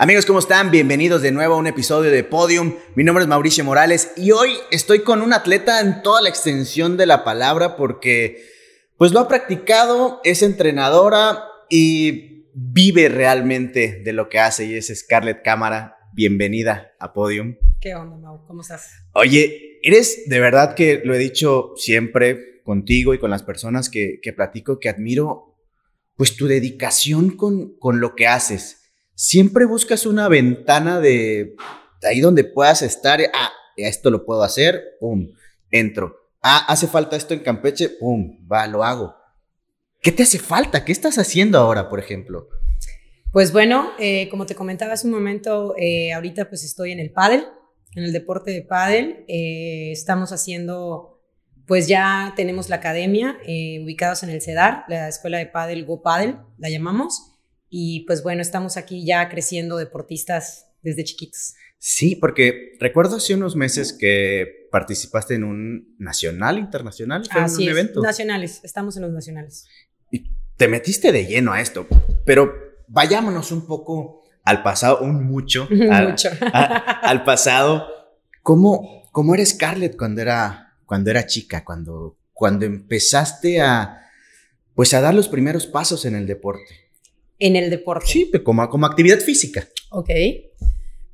Amigos, ¿cómo están? Bienvenidos de nuevo a un episodio de Podium. Mi nombre es Mauricio Morales y hoy estoy con un atleta en toda la extensión de la palabra porque pues lo ha practicado, es entrenadora y vive realmente de lo que hace y es Scarlett Cámara. Bienvenida a Podium. ¿Qué onda, Mau? ¿Cómo estás? Oye, eres de verdad que lo he dicho siempre contigo y con las personas que, que platico que admiro pues tu dedicación con, con lo que haces siempre buscas una ventana de ahí donde puedas estar. Ah, esto lo puedo hacer, pum, entro. Ah, hace falta esto en Campeche, pum, va, lo hago. ¿Qué te hace falta? ¿Qué estás haciendo ahora, por ejemplo? Pues bueno, eh, como te comentaba hace un momento, eh, ahorita pues estoy en el pádel, en el deporte de pádel. Eh, estamos haciendo, pues ya tenemos la academia ubicados en el CEDAR, la escuela de pádel Go Pádel, la llamamos. Y pues bueno, estamos aquí ya creciendo deportistas desde chiquitos. Sí, porque recuerdo hace unos meses que participaste en un nacional, internacional, fue un evento. Nacionales, estamos en los nacionales. Y te metiste de lleno a esto, pero vayámonos un poco al pasado, un mucho, mucho. al pasado. ¿Cómo, ¿Cómo era Scarlett cuando era, cuando era chica, cuando, cuando empezaste a, pues a dar los primeros pasos en el deporte? En el deporte. Sí, como, como actividad física. Ok.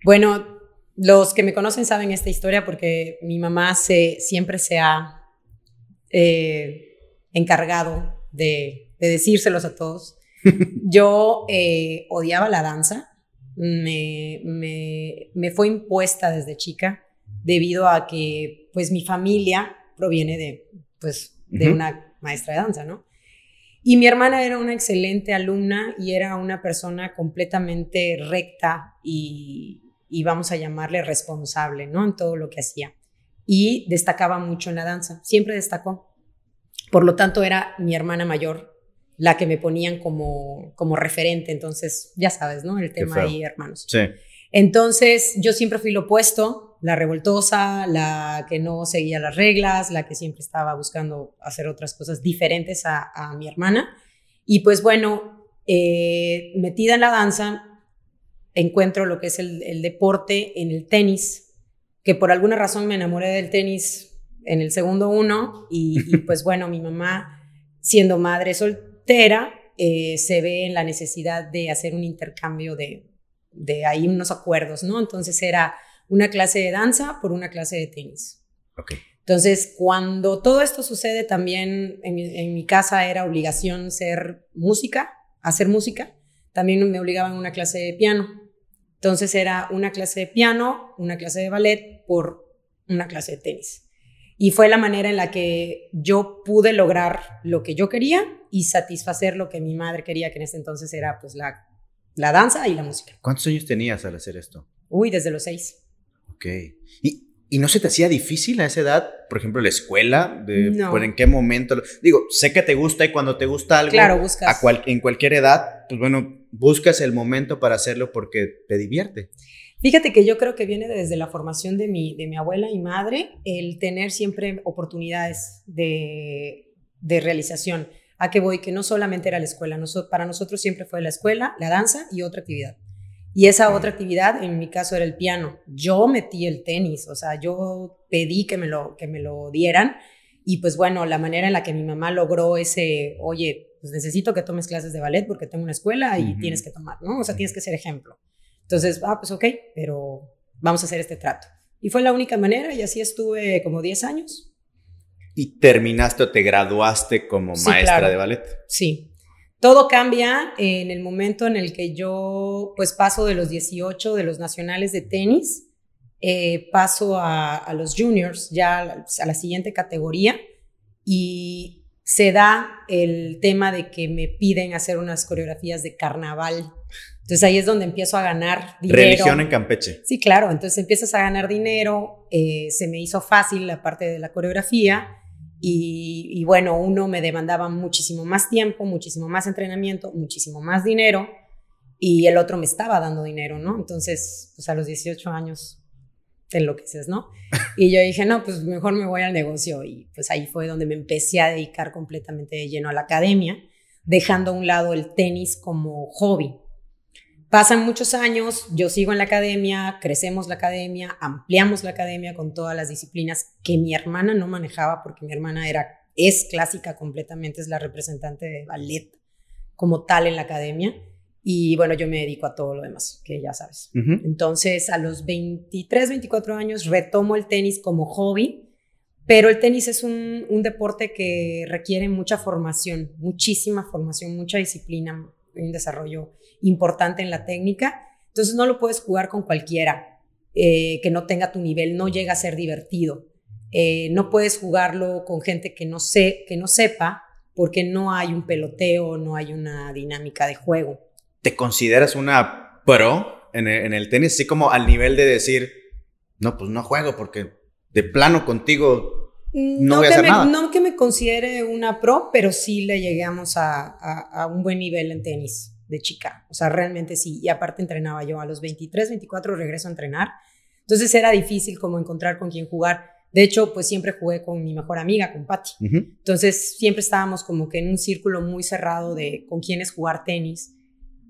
Bueno, los que me conocen saben esta historia porque mi mamá se, siempre se ha eh, encargado de, decírselos a todos. Yo eh, odiaba la danza, me, me, fue impuesta desde chica debido a que pues mi familia proviene de, pues, de una maestra de danza, ¿no? Y mi hermana era una excelente alumna y era una persona completamente recta y, vamos a llamarle responsable, ¿no? En todo lo que hacía. Y destacaba mucho en la danza, siempre destacó. Por lo tanto, era mi hermana mayor la que me ponían como, como referente. Entonces, ya sabes, ¿no? El tema ahí, hermanos. Sí. Entonces, yo siempre fui lo opuesto la revoltosa, la que no seguía las reglas, la que siempre estaba buscando hacer otras cosas diferentes a, mi hermana. Y pues bueno, eh, metida en la danza, encuentro lo que es el, deporte en el tenis, que por alguna razón me enamoré del tenis en el segundo uno y, pues bueno, mi mamá, siendo madre soltera, eh, se ve en la necesidad de hacer un intercambio de, de ahí unos acuerdos, ¿no? Entonces era una clase de danza por una clase de tenis. Okay. Entonces, cuando todo esto sucede, también en mi, casa era obligación ser música, hacer música. También me obligaban a una clase de piano. Entonces era una clase de piano, una clase de ballet por una clase de tenis. Y fue la manera en la que yo pude lograr lo que yo quería y satisfacer lo que mi madre quería, que en ese entonces era pues la, la danza y la música. ¿Cuántos años tenías al hacer esto? Uy, desde los seis. Ok. ¿Y, ¿Y no se te hacía difícil a esa edad, por ejemplo, la escuela? De, no. ¿En qué momento? Digo, sé que te gusta y cuando te gusta algo, claro, buscas. A en cualquier edad, pues bueno, buscas el momento para hacerlo porque te divierte. Fíjate que yo creo que viene desde la formación de mi, de mi abuela y madre, el tener siempre oportunidades de, de realización. ¿A qué voy? Que no solamente era la escuela, para nosotros siempre fue la escuela, la danza y otra actividad. Y esa otra actividad, en mi caso, era el piano. Yo metí el tenis, o sea, yo pedí que me lo, que me lo dieran. Y pues bueno, la manera en la que mi mamá logró ese, oye, pues necesito que tomes clases de ballet porque tengo una escuela y tienes que tomar, ¿no? O sea, tienes que ser ejemplo. Entonces, ah, pues ok, pero vamos a hacer este trato. Y fue la única manera y así estuve como 10 años. ¿Y terminaste o te graduaste como maestra de ballet? Sí, todo cambia en el momento en el que yo pues paso de los 18 de los nacionales de tenis, eh, paso a, los juniors, ya a la siguiente categoría, y se da el tema de que me piden hacer unas coreografías de carnaval. Entonces ahí es donde empiezo a ganar dinero. Religión en Campeche. Sí, claro. Entonces empiezas a ganar dinero. Eh, se me hizo fácil la parte de la coreografía y, bueno, uno me demandaba muchísimo más tiempo, muchísimo más entrenamiento, muchísimo más dinero y el otro me estaba dando dinero, ¿no? Entonces, pues a los 18 años te enloqueces, ¿no? Y yo dije, no, pues mejor me voy al negocio y pues ahí fue donde me empecé a dedicar completamente de lleno a la academia, dejando a un lado el tenis como hobby. Pasan muchos años, yo sigo en la academia, crecemos la academia, ampliamos la academia con todas las disciplinas que mi hermana no manejaba porque mi hermana era es clásica completamente, es la representante de ballet como tal en la academia. Y bueno, yo me dedico a todo lo demás, que ya sabes. Entonces, a los 23, 24 años retomo el tenis como hobby, pero el tenis es un, un deporte que requiere mucha formación, muchísima formación, mucha disciplina, un desarrollo importante en la técnica. Entonces, no lo puedes jugar con cualquiera eh, que no tenga tu nivel, no llega a ser divertido. Eh, no puedes jugarlo con gente que no, sé, que no sepa porque no hay un peloteo, no hay una dinámica de juego. ¿Te consideras una pro en el, tenis? Así como al nivel de decir, no, pues no juego porque de plano contigo no, voy a hacer nada. No que me considere una pro, pero sí le llegamos a, a, un buen nivel en tenis de chica. O sea, realmente sí. Y aparte entrenaba yo a los 23, 24 regreso a entrenar. Entonces era difícil como encontrar con quién jugar. De hecho, pues siempre jugué con mi mejor amiga, con Patty. Entonces, siempre estábamos como que en un círculo muy cerrado de con quiénes jugar tenis.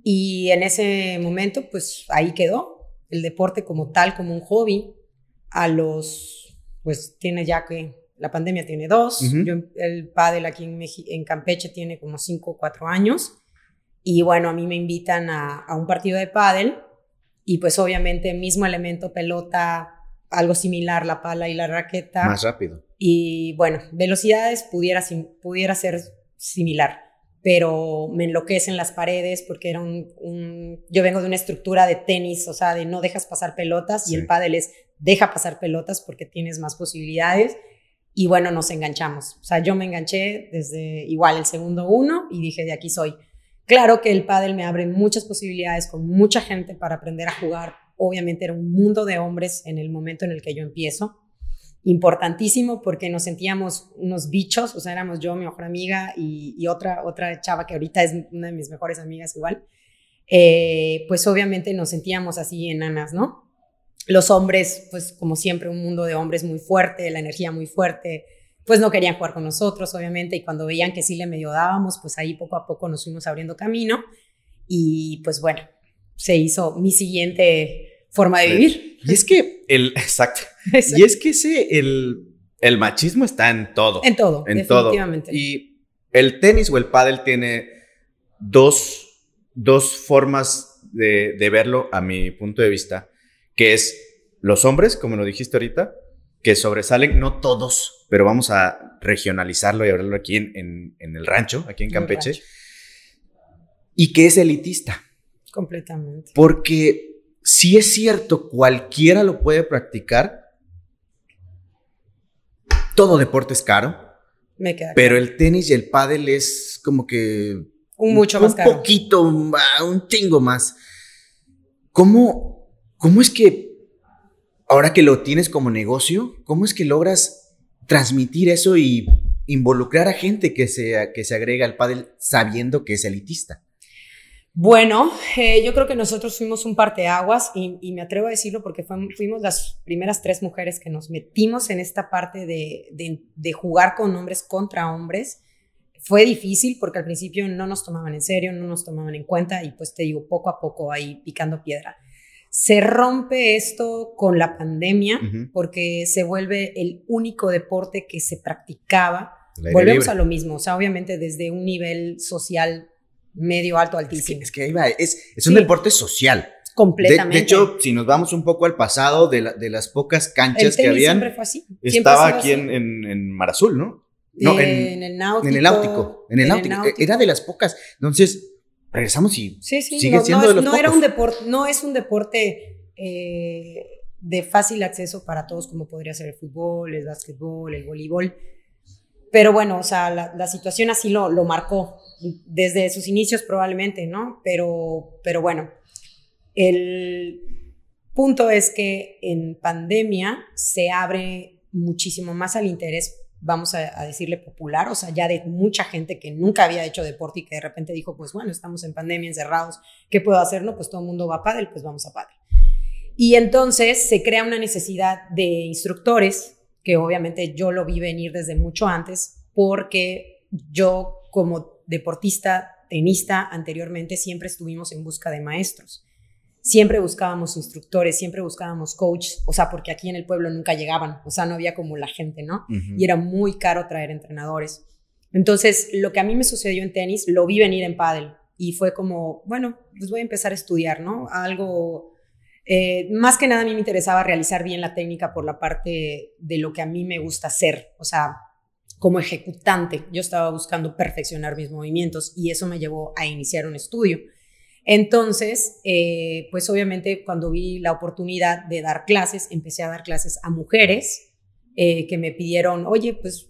Y en ese momento, pues ahí quedó el deporte como tal, como un hobby. A los, pues tiene ya que, la pandemia tiene dos. Yo, el pádel aquí en, en Campeche tiene como cinco o cuatro años. Y bueno, a mí me invitan a, a un partido de pádel. Y pues obviamente mismo elemento, pelota, algo similar, la pala y la raqueta. Más rápido. Y bueno, velocidades pudiera, pudiera ser similar, pero me enloquecen las paredes porque era un, Yo vengo de una estructura de tenis, o sea, de no dejas pasar pelotas y el pádel es deja pasar pelotas porque tienes más posibilidades. Y bueno, nos enganchamos. O sea, yo me enganché desde igual el segundo uno y dije, de aquí soy. Claro que el pádel me abre muchas posibilidades con mucha gente para aprender a jugar obviamente era un mundo de hombres en el momento en el que yo empiezo. Importantísimo porque nos sentíamos unos bichos, o sea, éramos yo, mi mejor amiga y, otra, otra chava que ahorita es una de mis mejores amigas igual. Eh, pues obviamente nos sentíamos así enanas, ¿no? Los hombres, pues como siempre, un mundo de hombres muy fuerte, la energía muy fuerte, pues no querían jugar con nosotros, obviamente, y cuando veían que sí le medio dábamos, pues ahí poco a poco nos fuimos abriendo camino y pues bueno, se hizo mi siguiente forma de vivir. Y es que el, exacto. Y es que ese, el, el machismo está en todo. En todo, en definitivamente. Todo. Y el tenis o el pádel tiene dos, dos formas de, de, verlo a mi punto de vista, que es los hombres, como lo dijiste ahorita, que sobresalen, no todos, pero vamos a regionalizarlo y hablarlo aquí en, en, el rancho, aquí en Campeche, y que es elitista. Completamente. Porque si es cierto, cualquiera lo puede practicar. Todo deporte es caro. Me queda pero el tenis y el pádel es como que un mucho más caro. Un poquito, un chingo más. ¿Cómo, ¿Cómo es que ahora que lo tienes como negocio, cómo es que logras transmitir eso y involucrar a gente que se, que se agrega al pádel sabiendo que es elitista? Bueno, eh, yo creo que nosotros fuimos un parteaguas y, y me atrevo a decirlo porque fuimos las primeras tres mujeres que nos metimos en esta parte de, de, jugar con hombres contra hombres. Fue difícil porque al principio no nos tomaban en serio, no nos tomaban en cuenta y pues te digo, poco a poco ahí picando piedra. Se rompe esto con la pandemia porque se vuelve el único deporte que se practicaba. Volvemos a lo mismo, o sea, obviamente desde un nivel social medio alto, altísimo. Es que, ahí va, es, es un deporte social. Completamente. De, hecho, si nos vamos un poco al pasado de, de las pocas canchas que habían, siempre fue así. estaba aquí en, en, en, Marazul, ¿no? No, en, el náutico. En el náutico. En el, náutico. Era de las pocas. Entonces, regresamos y sí, sí, sigue no, siendo de los no Era un deporte, no es un deporte eh, de fácil acceso para todos, como podría ser el fútbol, el básquetbol, el voleibol. Pero bueno, o sea, la, la situación así lo, lo marcó desde sus inicios probablemente, ¿no? Pero, pero bueno, el punto es que en pandemia se abre muchísimo más al interés, vamos a, decirle popular, o sea, ya de mucha gente que nunca había hecho deporte y que de repente dijo, pues bueno, estamos en pandemia encerrados, ¿qué puedo hacer? No, pues todo el mundo va a pádel, pues vamos a pádel. Y entonces se crea una necesidad de instructores, que obviamente yo lo vi venir desde mucho antes, porque yo como deportista, tenista, anteriormente siempre estuvimos en busca de maestros. Siempre buscábamos instructores, siempre buscábamos coaches, o sea, porque aquí en el pueblo nunca llegaban, o sea, no había como la gente, ¿no? Y era muy caro traer entrenadores. Entonces, lo que a mí me sucedió en tenis, lo vi venir en pádel y fue como, bueno, pues voy a empezar a estudiar, ¿no? Algo, eh, más que nada a mí me interesaba realizar bien la técnica por la parte de lo que a mí me gusta hacer, o sea, como ejecutante, yo estaba buscando perfeccionar mis movimientos y eso me llevó a iniciar un estudio. Entonces, eh, pues obviamente cuando vi la oportunidad de dar clases, empecé a dar clases a mujeres eh, que me pidieron, oye, pues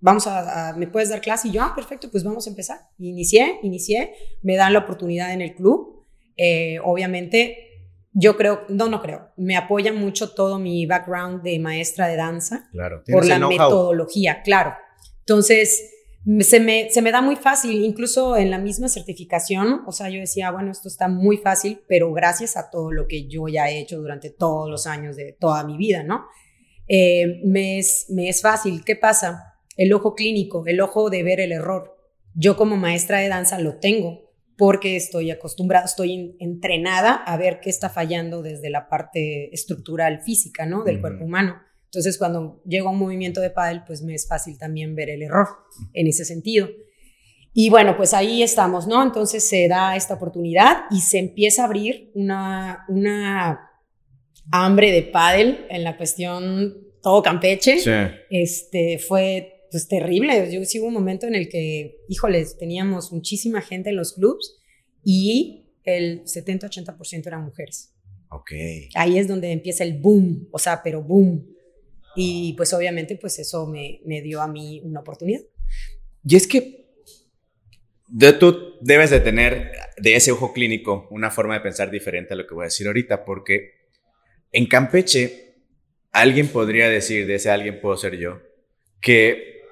vamos a, ¿me puedes dar clase? Y yo, ah, perfecto, pues vamos a empezar. Inicié, inicié, me dan la oportunidad en el club. Eh, obviamente, yo creo, no, no creo, me apoya mucho todo mi background de maestra de danza claro, por la metodología, claro. Entonces, se me, se me da muy fácil, incluso en la misma certificación, o sea, yo decía, bueno, esto está muy fácil, pero gracias a todo lo que yo ya he hecho durante todos los años de toda mi vida, ¿no? Eh, me, es, me es fácil. ¿Qué pasa? El ojo clínico, el ojo de ver el error. Yo como maestra de danza lo tengo porque estoy acostumbrada, estoy entrenada a ver qué está fallando desde la parte estructural física, ¿no? Del cuerpo humano. Entonces, cuando llega un movimiento de pádel, pues me es fácil también ver el error en ese sentido. Y bueno, pues ahí estamos, ¿no? Entonces se da esta oportunidad y se empieza a abrir una, una hambre de pádel en la cuestión todo Campeche. Sí. Este, fue pues terrible. Yo sí hubo un momento en el que, híjoles, teníamos muchísima gente en los clubs y el 70-80% eran mujeres. Ok. Ahí es donde empieza el boom, o sea, pero boom. Y pues obviamente pues eso me, me dio a mí una oportunidad. Y es que tú debes de tener de ese ojo clínico una forma de pensar diferente a lo que voy a decir ahorita, porque en Campeche alguien podría decir, de ese alguien puedo ser yo, que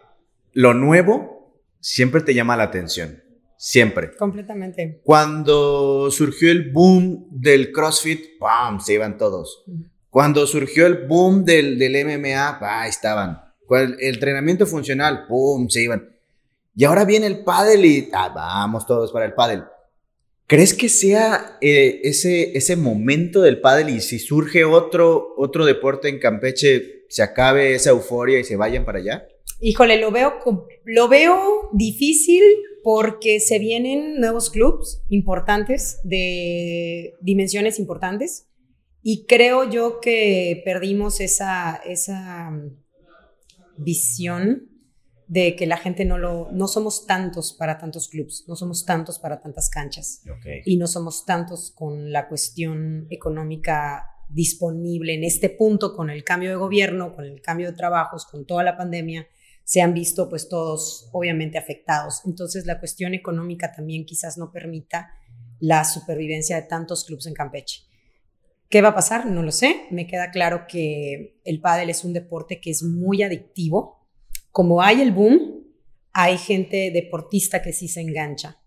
lo nuevo siempre te llama la atención. Siempre. Completamente. Cuando surgió el boom del CrossFit, ¡pam! Se iban todos. Cuando surgió el boom del, del MMA, ahí estaban. El, entrenamiento funcional, ¡pum! Se iban. Y ahora viene el pádel y ah, vamos todos para el pádel. ¿Crees que sea eh, ese, ese momento del pádel y si surge otro, otro deporte en Campeche, se acabe esa euforia y se vayan para allá? Híjole, lo veo, lo veo difícil porque se vienen nuevos clubs importantes, de dimensiones importantes. Y creo yo que perdimos esa, esa mm, visión de que la gente no lo, no somos tantos para tantos clubs, no somos tantos para tantas canchas y no somos tantos con la cuestión económica disponible en este punto con el cambio de gobierno, con el cambio de trabajos, con toda la pandemia, se han visto pues todos obviamente afectados. Entonces la cuestión económica también quizás no permita la supervivencia de tantos clubs en Campeche. ¿Qué va a pasar? No lo sé. Me queda claro que el pádel es un deporte que es muy adictivo. Como hay el boom, hay gente deportista que sí se engancha.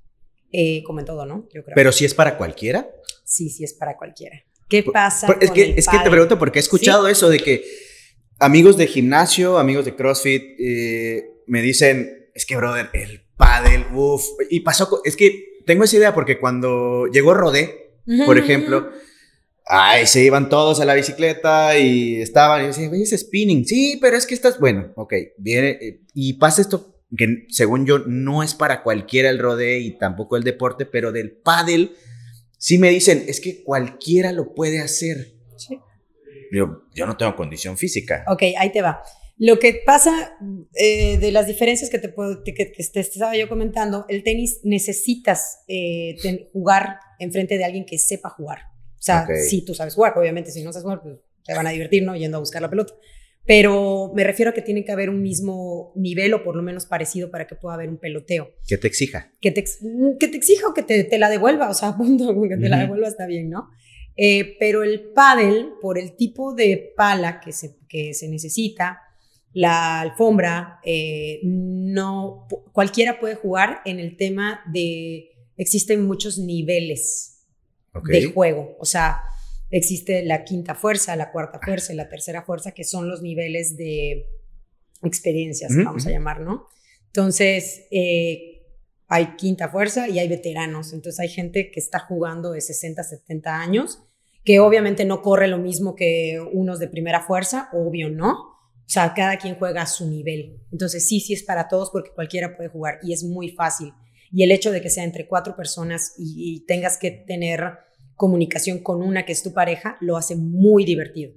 Eh, como en todo, ¿no? Yo creo. Pero si es para cualquiera. Sí, sí es para cualquiera. ¿Qué pasa? es, que, es que te pregunto porque he escuchado eso de que amigos de gimnasio, amigos de CrossFit, eh, me dicen, es que, brother, el pádel, uff. Y pasó, es que tengo esa idea porque cuando llegó Rodé, por ejemplo, Ay, se iban todos a la bicicleta y estaban, y decían, es spinning. Sí, pero es que estás, bueno, ok, viene, eh, y pasa esto que según yo no es para cualquiera el rodeo y tampoco el deporte, pero del pádel sí me dicen, es que cualquiera lo puede hacer. Sí. Yo, yo no tengo condición física. Ok, ahí te va. Lo que pasa eh, de las diferencias que te, puedo, que, te estaba yo comentando, el tenis necesitas eh, jugar enfrente de alguien que sepa jugar. O sea, si tú sabes jugar, obviamente, si no sabes jugar, pues te van a divertir, ¿no? Yendo a buscar la pelota. Pero me refiero a que tiene que haber un mismo nivel o por lo menos parecido para que pueda haber un peloteo. Que te exija. Que te, que te exija o que te, te la devuelva, o sea, punto, que te la devuelva está bien, ¿no? Eh, pero el paddle, por el tipo de pala que se, que se necesita, la alfombra, eh, no, cualquiera puede jugar en el tema de, existen muchos niveles de juego. O sea, existe la quinta fuerza, la cuarta fuerza y la tercera fuerza, que son los niveles de experiencias, vamos a llamar, ¿no? Entonces, eh, hay quinta fuerza y hay veteranos. Entonces hay gente que está jugando de 60, 70 años, que obviamente no corre lo mismo que unos de primera fuerza, obvio no. O sea, cada quien juega a su nivel. Entonces sí, sí es para todos porque cualquiera puede jugar y es muy fácil. Y el hecho de que sea entre cuatro personas y, y tengas que tener comunicación con una que es tu pareja, lo hace muy divertido.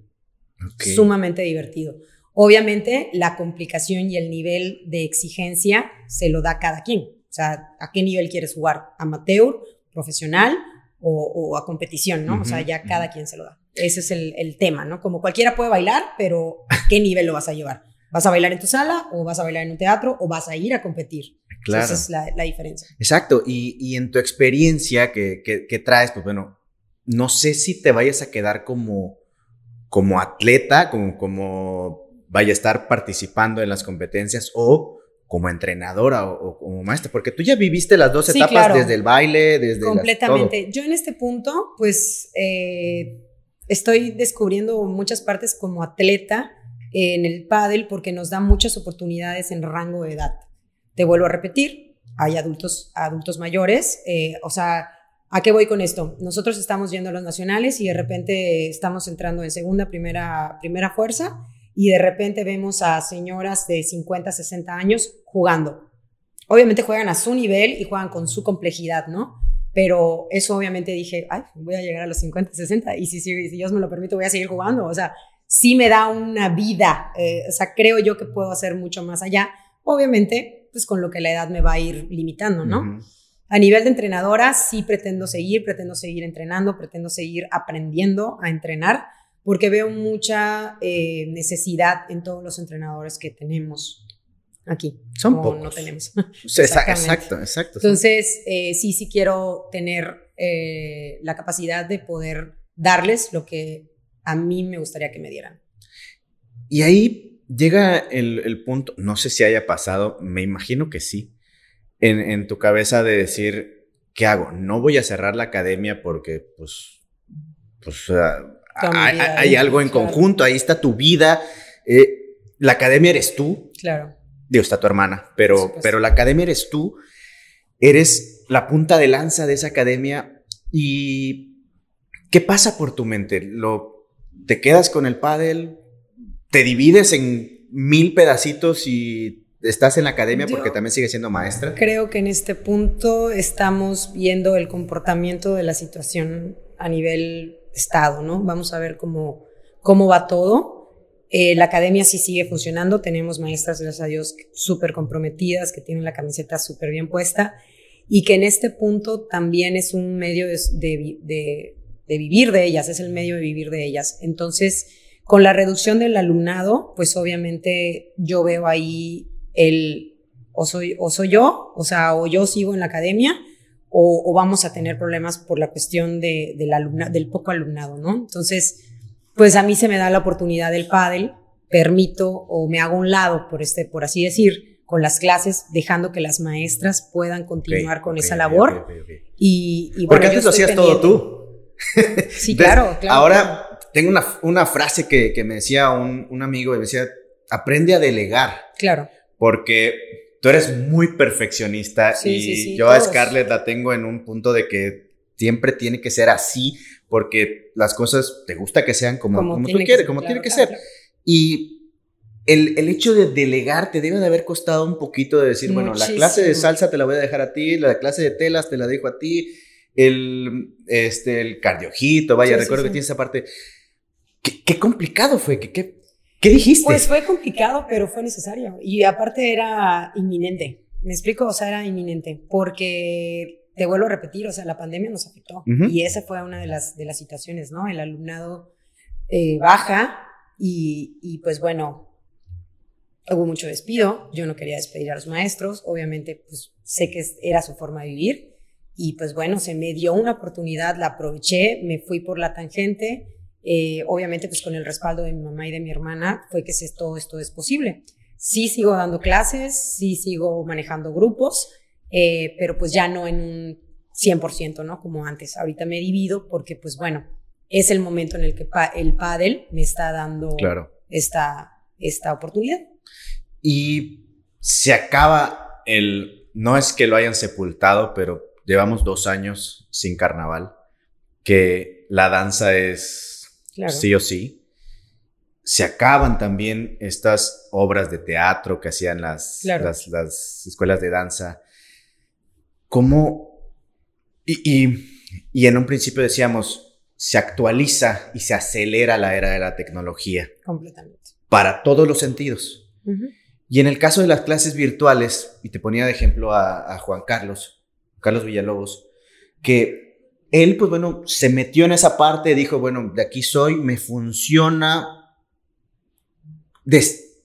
Sumamente divertido. Obviamente, la complicación y el nivel de exigencia se lo da cada quien. O sea, ¿a qué nivel quieres jugar? ¿Amateur, profesional o, a competición, no? o sea, ya cada quien se lo da. Ese es el, tema, ¿no? Como cualquiera puede bailar, pero ¿a qué nivel lo vas a llevar? ¿Vas a bailar en tu sala o vas a bailar en un teatro o vas a ir a competir? Claro. esa es la, diferencia. Exacto. Y, en tu experiencia que, que, traes, pues bueno, no sé si te vayas a quedar como, como atleta, como, como vaya a estar participando en las competencias o como entrenadora o, como maestra, porque tú ya viviste las dos etapas desde el baile, desde completamente. Yo en este punto, pues eh, estoy descubriendo muchas partes como atleta en el pádel porque nos da muchas oportunidades en rango de edad. Te vuelvo a repetir, hay adultos, adultos mayores, eh, o sea, ¿A qué voy con esto? Nosotros estamos yendo a los nacionales y de repente estamos entrando en segunda, primera, primera fuerza y de repente vemos a señoras de 50, 60 años jugando. Obviamente juegan a su nivel y juegan con su complejidad, ¿no? Pero eso obviamente dije, ay, voy a llegar a los 50, 60 y si, si, si Dios me lo permite voy a seguir jugando. O sea, sí me da una vida. Eh, o sea, creo yo que puedo hacer mucho más allá. Obviamente, pues con lo que la edad me va a ir limitando, ¿no? A nivel de entrenadora, sí pretendo seguir, pretendo seguir entrenando, pretendo seguir aprendiendo a entrenar, porque veo mucha eh, necesidad en todos los entrenadores que tenemos aquí. Son pocos. No tenemos. exacto, exacto. Entonces, eh, sí, sí quiero tener eh, la capacidad de poder darles lo que a mí me gustaría que me dieran. Y ahí llega el, el punto, no sé si haya pasado, me imagino que sí en, tu cabeza de decir, ¿qué hago? No voy a cerrar la academia porque, pues, pues hay, algo en conjunto, ahí está tu vida. Eh, la academia eres tú. Claro. Digo, está tu hermana, pero, pero la academia eres tú. Eres la punta de lanza de esa academia. ¿Y qué pasa por tu mente? ¿Lo, ¿Te quedas con el pádel? ¿Te divides en mil pedacitos y estás en la academia porque también sigue siendo maestra. Creo que en este punto estamos viendo el comportamiento de la situación a nivel estado, ¿no? Vamos a ver cómo, cómo va todo. Eh, la academia sí sigue funcionando, tenemos maestras, gracias a Dios, súper comprometidas, que tienen la camiseta súper bien puesta y que en este punto también es un medio de, de, de vivir de ellas, es el medio de vivir de ellas. Entonces, con la reducción del alumnado, pues obviamente yo veo ahí el o soy, o soy yo, o sea, o yo sigo en la academia, o, vamos a tener problemas por la cuestión de, del, del poco alumnado, ¿no? Entonces, pues a mí se me da la oportunidad del pádel, permito o me hago un lado, por, este, por así decir, con las clases, dejando que las maestras puedan continuar con esa labor. y, y Porque antes lo hacías todo tú. sí, claro, claro. Ahora tengo una, una frase que, que, me decía un, un amigo, me decía, aprende a delegar. Claro porque tú eres muy perfeccionista y yo a Scarlett la tengo en un punto de que siempre tiene que ser así porque las cosas te gusta que sean como, como, tú quieres, como tiene que ser. Y el, el, hecho de delegar te debe de haber costado un poquito de decir, bueno, la clase de salsa te la voy a dejar a ti, la clase de telas te la dejo a ti, el, este, el cardiojito, vaya, recuerdo que tienes esa parte. ¿Qué, qué complicado fue? ¿Qué, qué, ¿Qué dijiste? Pues fue complicado, pero fue necesario. Y aparte era inminente. ¿Me explico? O sea, era inminente. Porque, te vuelvo a repetir, o sea, la pandemia nos afectó. Y esa fue una de las, de las situaciones, ¿no? El alumnado eh, baja y, y pues bueno, hubo mucho despido. Yo no quería despedir a los maestros. Obviamente, pues sé que era su forma de vivir. Y pues bueno, se me dio una oportunidad, la aproveché, me fui por la tangente eh, obviamente, pues con el respaldo de mi mamá y de mi hermana, fue que todo esto es posible. Sí sigo dando clases, sí sigo manejando grupos, eh, pero pues ya no en un 100%, ¿no? Como antes. Ahorita me divido porque, pues bueno, es el momento en el que el pádel me está dando esta, esta oportunidad. Y se acaba el no es que lo hayan sepultado, pero llevamos dos años sin carnaval, que la danza es sí o sí. Se acaban también estas obras de teatro que hacían las, las, escuelas de danza. ¿Cómo? Y, y en un principio decíamos, se actualiza y se acelera la era de la tecnología. Completamente. Para todos los sentidos. Y en el caso de las clases virtuales, y te ponía de ejemplo a, Juan Carlos, Carlos Villalobos, que él, pues bueno, se metió en esa parte, dijo, bueno, de aquí soy, me funciona.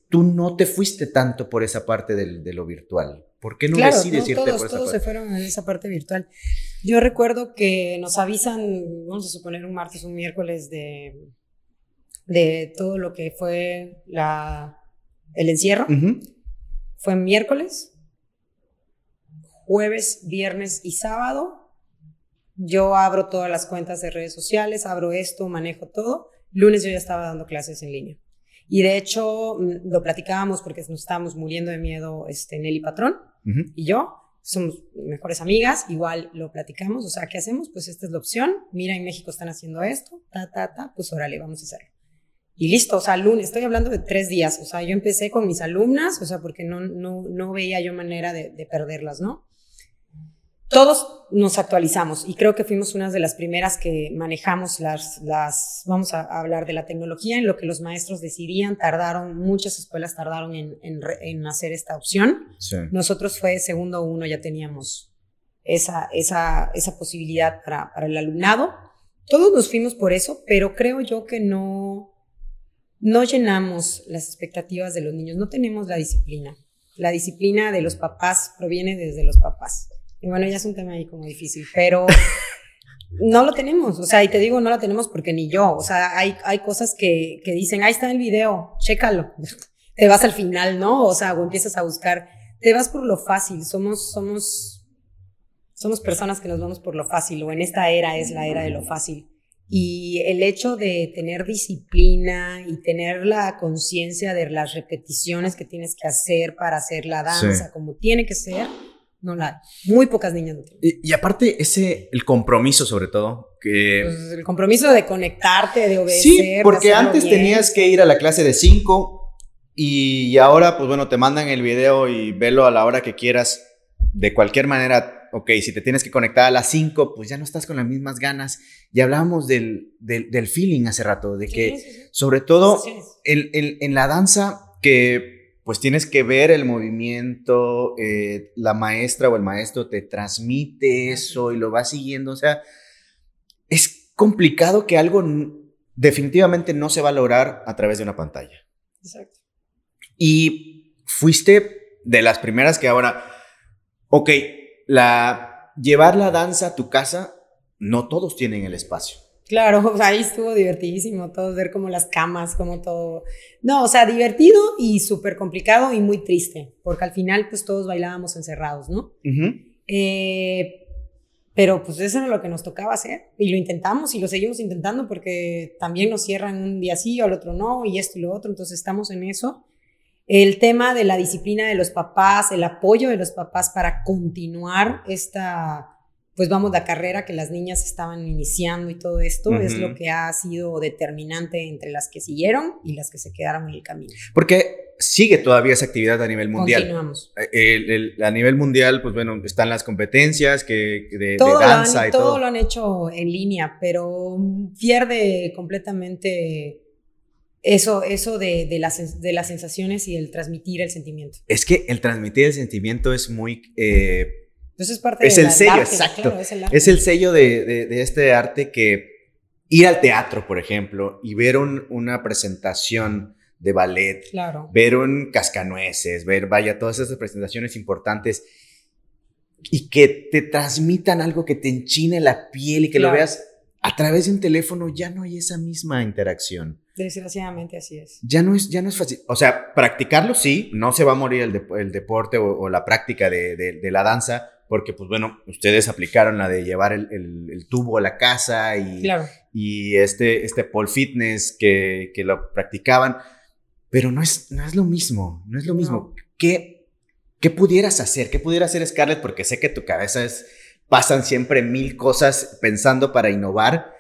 tú no te fuiste tanto por esa parte de, lo virtual. ¿Por qué no decides irte por esa todos se fueron en esa parte virtual. Yo recuerdo que nos avisan, vamos a suponer un martes, un miércoles de, de todo lo que fue la el encierro. Fue miércoles, jueves, viernes y sábado. Yo abro todas las cuentas de redes sociales, abro esto, manejo todo. Lunes yo ya estaba dando clases en línea. Y de hecho mm, lo platicábamos porque nos estábamos muriendo de miedo este, Nelly Patrón y yo. Somos mejores amigas, igual lo platicamos. O sea, ¿qué hacemos? Pues esta es la opción. Mira, en México están haciendo esto, ta, ta, ta. Pues órale, vamos a hacerlo y listo, o sea, lunes, estoy hablando de tres días, o sea, yo empecé con mis alumnas, o sea, porque no, no, no veía yo manera de, de, perderlas, ¿no? Todos nos actualizamos y creo que fuimos unas de las primeras que manejamos las, las vamos a hablar de la tecnología, en lo que los maestros decidían, tardaron, muchas escuelas tardaron en, en, en hacer esta opción. Nosotros fue segundo uno, ya teníamos esa, esa, esa posibilidad para, para el alumnado. Todos nos fuimos por eso, pero creo yo que no, no llenamos las expectativas de los niños, no tenemos la disciplina. La disciplina de los papás proviene desde los papás. Y bueno, ya es un tema ahí como difícil, pero no lo tenemos. O sea, y te digo, no lo tenemos porque ni yo. O sea, hay, hay cosas que, que dicen, ahí está el video, chécalo. Te vas al final, ¿no? O sea, o empiezas a buscar. Te vas por lo fácil. Somos, somos, somos personas que nos vamos por lo fácil, o en esta era es la era de lo fácil. Y el hecho de tener disciplina y tener la conciencia de las repeticiones que tienes que hacer para hacer la danza como tiene que ser, no la Muy pocas niñas lo tienen. Y, aparte, ese, el compromiso sobre todo, que... Pues, el compromiso de conectarte, de obedecer. Sí, porque antes tenías que ir a la clase de 5 y ahora, pues bueno, te mandan el video y velo a la hora que quieras. De cualquier manera, ok, si te tienes que conectar a las 5, pues ya no estás con las mismas ganas. Y hablábamos del, del, feeling hace rato, de que sobre todo en la danza, que pues tienes que ver el movimiento, eh, la maestra o el maestro te transmite eso y lo va siguiendo. O sea, es complicado que algo definitivamente no se va a lograr a través de una pantalla. Exacto. Y fuiste de las primeras que ahora, ok, la, llevar la danza a tu casa, no todos tienen el espacio. Claro, ahí estuvo divertidísimo todo, ver como las camas, como todo. No, o sea, divertido y súper complicado y muy triste, porque al final pues todos bailábamos encerrados, ¿no? Eh, pero pues eso era lo que nos tocaba hacer y lo intentamos y lo seguimos intentando porque también nos cierran un día sí, al otro no y esto y lo otro, entonces estamos en eso el tema de la disciplina de los papás, el apoyo de los papás para continuar esta, pues vamos, la carrera que las niñas estaban iniciando y todo esto es lo que ha sido determinante entre las que siguieron y las que se quedaron en el camino. Porque sigue todavía esa actividad a nivel mundial. Continuamos. Eh, a nivel mundial, pues bueno, están las competencias que, de, danza y todo. Todo lo han hecho en línea, pero pierde completamente eso, eso de, de, las, de las sensaciones y el transmitir el sentimiento. Es que el transmitir el sentimiento es muy... Eh, eso es parte es el sello, exacto. es, el sello de, de, este arte que ir al teatro, por ejemplo, y ver una presentación de ballet, claro. ver un cascanueces, ver, vaya, todas esas presentaciones importantes y que te transmitan algo que te enchine la piel y que lo veas a través de un teléfono, ya no hay esa misma interacción. Desgraciadamente así es. Ya no es, ya no es fácil. O sea, practicarlo sí, no se va a morir el, deporte o, la práctica de, la danza, porque pues bueno, ustedes aplicaron la de llevar el, tubo a la casa y, y este, este pole fitness que, lo practicaban, pero no es, no es lo mismo, no es lo mismo. ¿Qué, ¿qué pudieras hacer? ¿Qué pudiera hacer Scarlett? Porque sé que tu cabeza es, pasan siempre mil cosas pensando para innovar.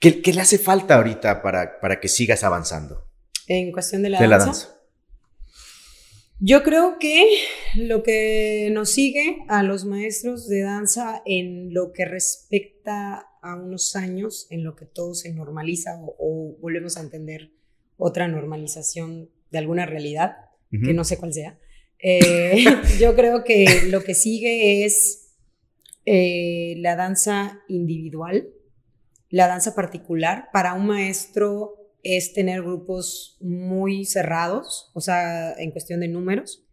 ¿Qué, qué le hace falta ahorita para, para que sigas avanzando? En cuestión de la, danza. Yo creo que lo que nos sigue a los maestros de danza en lo que respecta a unos años, en lo que todo se normaliza o, volvemos a entender otra normalización de alguna realidad, que no sé cuál sea. Eh, yo creo que lo que sigue es eh, la danza individual, la danza particular. Para un maestro es tener grupos muy cerrados, o sea, en cuestión de números.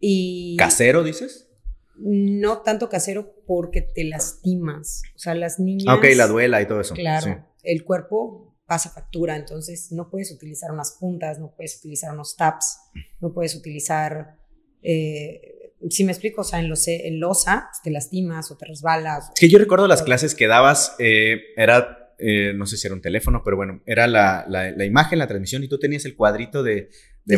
Y ¿Casero, dices? No tanto casero porque te lastimas. O sea, las niñas. Ah, ok, la duela y todo eso. Claro, el cuerpo pasa factura, entonces no puedes utilizar unas puntas, no puedes utilizar unos taps, no puedes utilizar. Eh, si me explico, o sea, en, en losa te lastimas o te resbalas. Es que yo recuerdo las clases que dabas, eh, era eh, no sé si era un teléfono, pero bueno, era la, la, imagen, la transmisión y tú tenías el cuadrito de, de,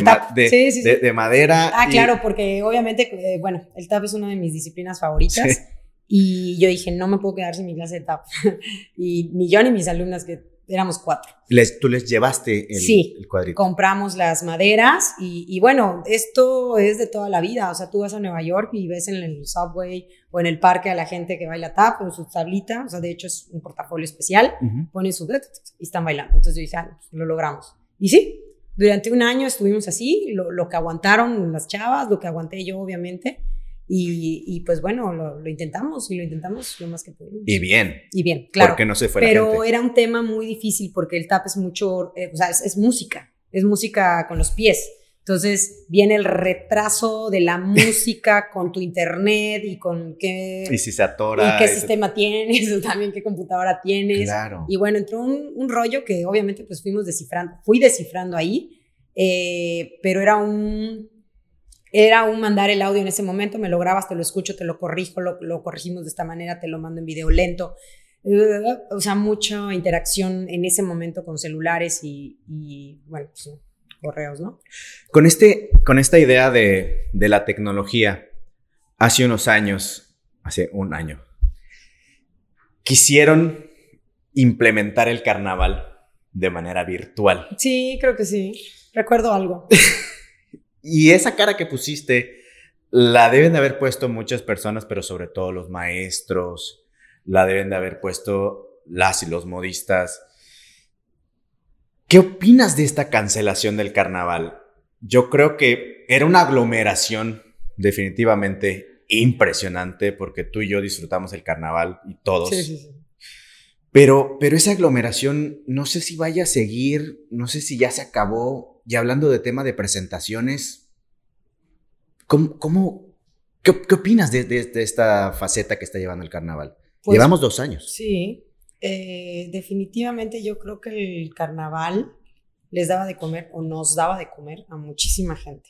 de, madera. Ah, claro, porque obviamente, eh, bueno, el tap es una de mis disciplinas favoritas. Y yo dije, no me puedo quedar sin mi clase de tap. y ni yo ni mis alumnas, que éramos cuatro. Les, ¿Tú les llevaste el, sí, el cuadrito? compramos las maderas y, y, bueno, esto es de toda la vida. O sea, tú vas a Nueva York y ves en el subway o en el parque a la gente que baila tap con su tablita. O sea, de hecho es un portafolio especial. Ponen su... y están bailando. Entonces yo dije, ah, pues, lo logramos. Y sí, durante un año estuvimos así, lo, lo que aguantaron las chavas, lo que aguanté yo, obviamente. Y, pues bueno, lo, intentamos y lo intentamos lo más que pudimos. Y bien. Y bien, claro. Porque no se fue Pero era un tema muy difícil porque el tap es mucho, eh, o sea, es, música, es música con los pies. Entonces viene el retraso de la música con tu internet y con qué... Y si se atora. Y qué sistema tienes, también qué computadora tienes. Claro. Y bueno, entró un, un rollo que obviamente pues fuimos descifrando, fui descifrando ahí, eh, pero era un era un mandar el audio en ese momento, me lo grabas, te lo escucho, te lo corrijo, lo, corregimos de esta manera, te lo mando en video lento. O sea, mucha interacción en ese momento con celulares y, bueno, pues, correos, ¿no? Con, este, con esta idea de, de la tecnología, hace unos años, hace un año, quisieron implementar el carnaval de manera virtual. Sí, creo que sí. Recuerdo algo. Y esa cara que pusiste la deben de haber puesto muchas personas, pero sobre todo los maestros, la deben de haber puesto las y los modistas. ¿Qué opinas de esta cancelación del carnaval? Yo creo que era una aglomeración definitivamente impresionante porque tú y yo disfrutamos el carnaval y todos. Sí, sí, sí. Pero, pero esa aglomeración no sé si vaya a seguir, no sé si ya se acabó. Y hablando de tema de presentaciones, ¿cómo, qué, opinas de, esta faceta que está llevando el carnaval? Pues, Llevamos dos años. Sí, eh, definitivamente yo creo que el carnaval les daba de comer o nos daba de comer a muchísima gente.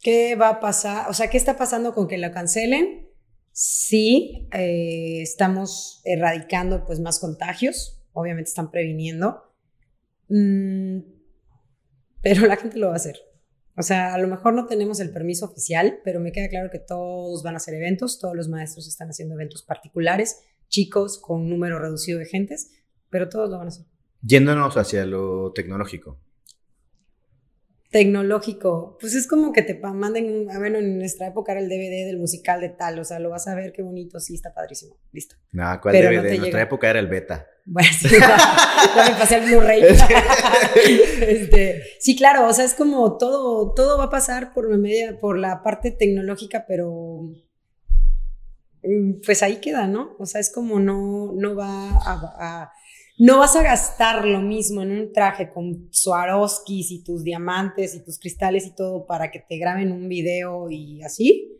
¿Qué va a pasar? O sea, ¿qué está pasando con que la cancelen? Sí, eh, estamos erradicando pues más contagios, obviamente están previniendo. Mm, pero la gente lo va a hacer. O sea, a lo mejor no tenemos el permiso oficial, pero me queda claro que todos van a hacer eventos, todos los maestros están haciendo eventos particulares, chicos con número reducido de gentes, pero todos lo van a hacer. Yéndonos hacia lo tecnológico tecnológico, pues es como que te manden, bueno, en nuestra época era el DVD del musical de tal, o sea, lo vas a ver, qué bonito, sí, está padrísimo, listo. No, ¿cuál DVD? en nuestra época era el beta. Bueno, sí, ya me pasé al Blu-ray. este, sí, claro, o sea, es como todo, todo va a pasar por media, por la parte tecnológica, pero mm, pues ahí queda, ¿no? O sea, es como no, no va a no vas a gastar lo mismo en un traje con Swarovskis y tus diamantes y tus cristales y todo para que te graben un video y así,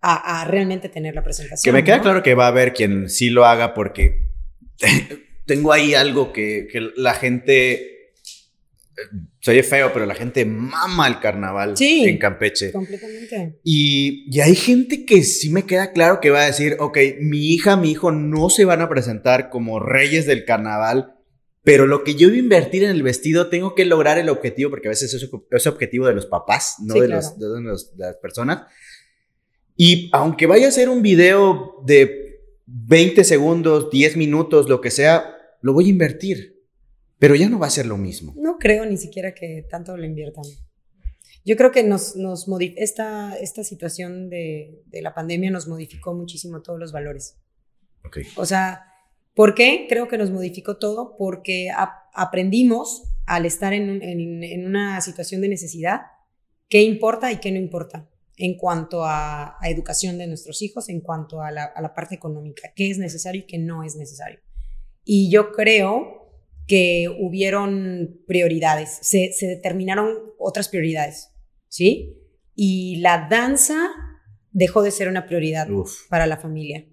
a, realmente tener la presentación. Que me queda claro que va a haber quien sí lo haga porque tengo ahí algo que, que la gente se oye feo, pero la gente mama el carnaval en Campeche. Completamente. Y, y, hay gente que sí me queda claro que va a decir, ok, mi hija, mi hijo no se van a presentar como reyes del carnaval, pero lo que yo iba a invertir en el vestido, tengo que lograr el objetivo, porque a veces es ese objetivo de los papás, no de, los, de, los, de las personas. Y aunque vaya a ser un video de 20 segundos, 10 minutos, lo que sea, lo voy a invertir. Pero ya no va a ser lo mismo. No creo ni siquiera que tanto lo inviertan. Yo creo que nos, nos esta, esta situación de, de, la pandemia nos modificó muchísimo todos los valores. Okay. O sea, ¿por qué? Creo que nos modificó todo porque aprendimos al estar en, en, en, una situación de necesidad qué importa y qué no importa en cuanto a, a educación de nuestros hijos, en cuanto a la, a la parte económica, qué es necesario y qué no es necesario. Y yo creo que hubieron prioridades, se, se determinaron otras prioridades, ¿sí? Y la danza dejó de ser una prioridad Uf. para la familia,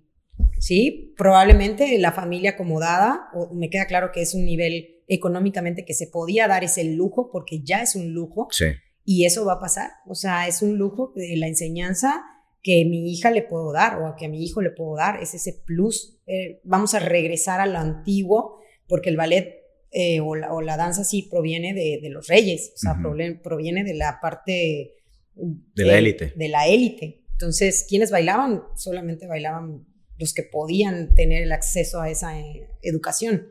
¿sí? Probablemente la familia acomodada, o me queda claro que es un nivel económicamente que se podía dar ese lujo, porque ya es un lujo, Sí. y eso va a pasar, o sea, es un lujo de la enseñanza que mi hija le puedo dar o que a mi hijo le puedo dar, es ese plus, eh, vamos a regresar a lo antiguo, porque el ballet eh, o, la, o, la, danza sí proviene de, de los reyes, o sea, uh -huh. proviene de la parte de la élite. De la élite. Entonces, ¿quiénes bailaban? Solamente bailaban los que podían tener el acceso a esa eh, educación.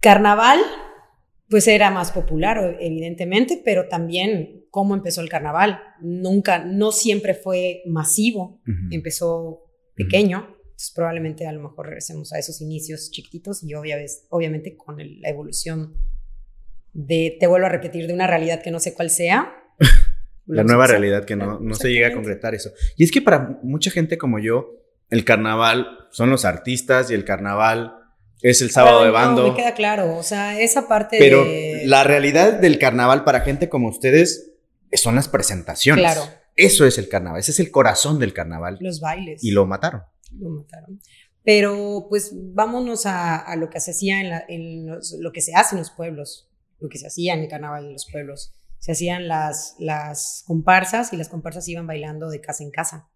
Carnaval, pues era más popular, evidentemente, pero también cómo empezó el carnaval. Nunca, no siempre fue masivo, uh -huh. empezó pequeño. Uh -huh. Entonces, probablemente a lo mejor regresemos a esos inicios chiquititos y obviamente, obviamente con el, la evolución de, te vuelvo a repetir, de una realidad que no sé cuál sea. la nueva realidad que no, no se llega a concretar eso. Y es que para mucha gente como yo, el carnaval son los artistas y el carnaval es el sábado Pero de bando. No, me queda claro, o sea, esa parte Pero de... la realidad del carnaval para gente como ustedes son las presentaciones. Claro. Eso es el carnaval, ese es el corazón del carnaval. Los bailes. Y lo mataron. Lo mataron. Pero pues vámonos a, a lo que se hacía en, la, en los, lo que se hace en los pueblos, lo que se hacía en el carnaval en los pueblos. Se hacían las, las comparsas y las comparsas iban bailando de casa en casa.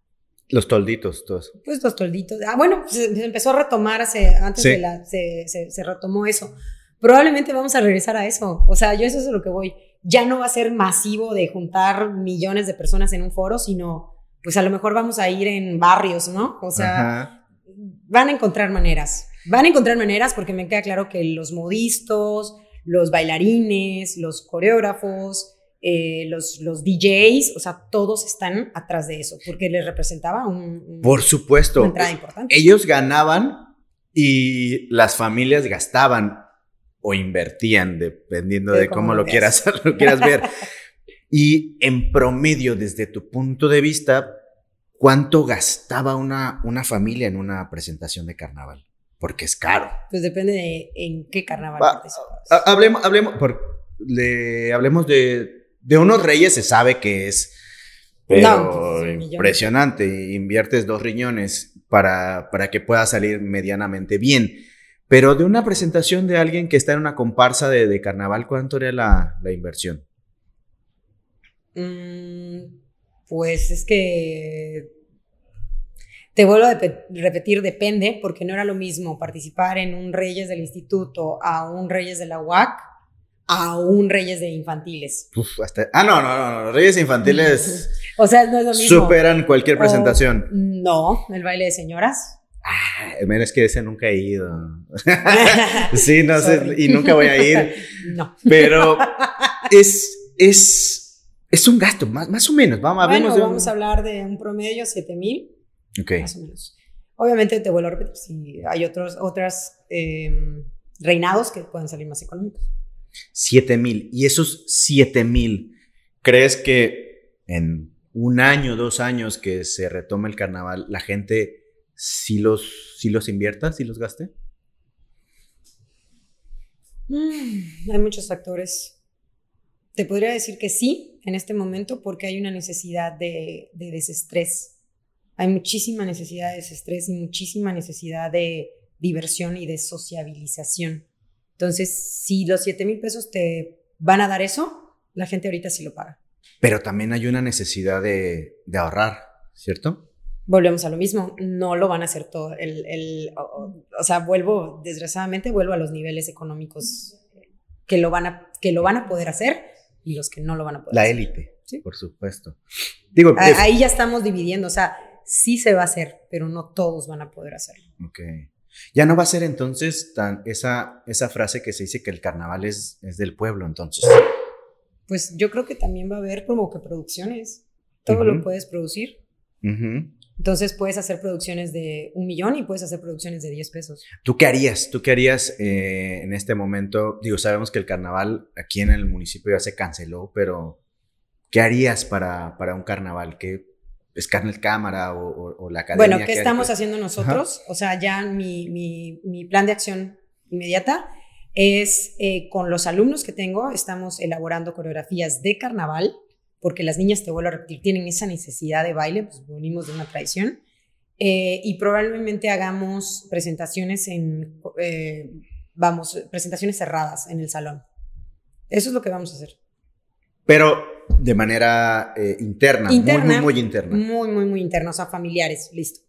Los tolditos, todos. Pues los tolditos. Ah, bueno, se, se empezó a retomar hace, antes sí. de la, se, se, se, retomó eso. Probablemente vamos a regresar a eso. O sea, yo eso es a lo que voy. Ya no va a ser masivo de juntar millones de personas en un foro, sino pues a lo mejor vamos a ir en barrios, ¿no? O sea, Ajá. van a encontrar maneras. Van a encontrar maneras porque me queda claro que los modistos, los bailarines, los coreógrafos, eh, los, los DJs, o sea, todos están atrás de eso, porque les representaba un, un, Por supuesto. una entrada importante. Ellos ganaban y las familias gastaban o invertían, dependiendo de, de cómo, cómo lo, quieras, lo quieras ver. y en promedio, desde tu punto de vista, ¿cuánto gastaba una, una familia en una presentación de carnaval? Porque es caro. Pues depende de en qué carnaval Va, participas. Hablemos, hablemos, por, le, hablemos de, de unos reyes, se sabe que es pero no, pues, impresionante. Inviertes dos riñones para, para que pueda salir medianamente bien. Pero de una presentación de alguien que está en una comparsa de, de carnaval, ¿cuánto era la, la inversión? Mm, pues es que te vuelvo a repetir, depende, porque no era lo mismo participar en un Reyes del Instituto a un Reyes de la UAC a un Reyes de Infantiles. Uf, hasta, ah, no, no, no, los Reyes Infantiles o sea, no es lo mismo. superan cualquier presentación. O, no, el baile de señoras. Ah, es que ese nunca he ido. sí, no sé, y nunca voy a ir. no. Pero es, es, es un gasto, más, más o menos. Vamos, bueno, de vamos un... a hablar de un promedio 7 mil. Ok. Más o menos. Obviamente, te vuelvo a repetir, si hay otros otras, eh, reinados que puedan salir más económicos. 7 mil. Y esos 7 mil, ¿crees que en un año, dos años que se retome el carnaval, la gente sí los, sí los invierta, sí los gaste? Mm, hay muchos factores. Te podría decir que sí en este momento porque hay una necesidad de, de desestrés. Hay muchísima necesidad de desestrés y muchísima necesidad de diversión y de sociabilización. Entonces, si los 7 mil pesos te van a dar eso, la gente ahorita sí lo paga. Pero también hay una necesidad de, de ahorrar, ¿cierto? volvemos a lo mismo, no lo van a hacer todo. El, el, o, o, sea, vuelvo, desgraciadamente, vuelvo a los niveles económicos que lo van a, que lo van a poder hacer y los que no lo van a poder La élite, ¿Sí? por supuesto. Digo, a, ahí ya estamos dividiendo, o sea, sí se va a hacer, pero no todos van a poder hacerlo. Ok. Ya no va a ser entonces tan esa, esa frase que se dice que el carnaval es, es del pueblo, entonces. Pues yo creo que también va a haber como que producciones. Todo uh -huh. lo puedes producir. Uh -huh. Entonces puedes hacer producciones de un millón y puedes hacer producciones de 10 pesos. ¿Tú qué harías? ¿Tú qué harías eh, en este momento? Digo, sabemos que el carnaval aquí en el municipio ya se canceló, pero ¿qué harías para, para un carnaval? ¿Qué Scarlett Cámara o, o, o, la academia? Bueno, ¿qué, ¿qué estamos haciendo nosotros? Ajá. O sea, ya mi, mi, mi, plan de acción inmediata es eh, con los alumnos que tengo, estamos elaborando coreografías de carnaval porque las niñas, te vuelvo a repetir, tienen esa necesidad de baile, pues venimos de una tradición, eh, y probablemente hagamos presentaciones en, eh, vamos, presentaciones cerradas en el salón. Eso es lo que vamos a hacer. Pero de manera eh, interna, interna, muy, muy, muy interna. Muy, muy, muy interna, o sea, familiares, listo.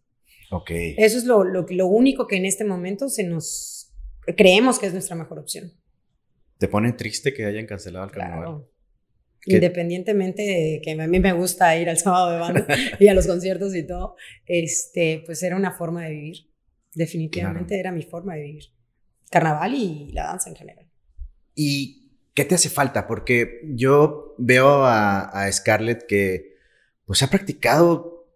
Ok. Eso es lo, lo, lo único que en este momento se nos, creemos que es nuestra mejor opción. ¿Te pone triste que hayan cancelado el carnaval? Claro. Independientemente de que a mí me gusta ir al sábado de banda y a los conciertos y todo, este, pues era una forma de vivir. Definitivamente claro. era mi forma de vivir. Carnaval y la danza en general. ¿Y qué te hace falta? Porque yo veo a, a Scarlett que pues ha practicado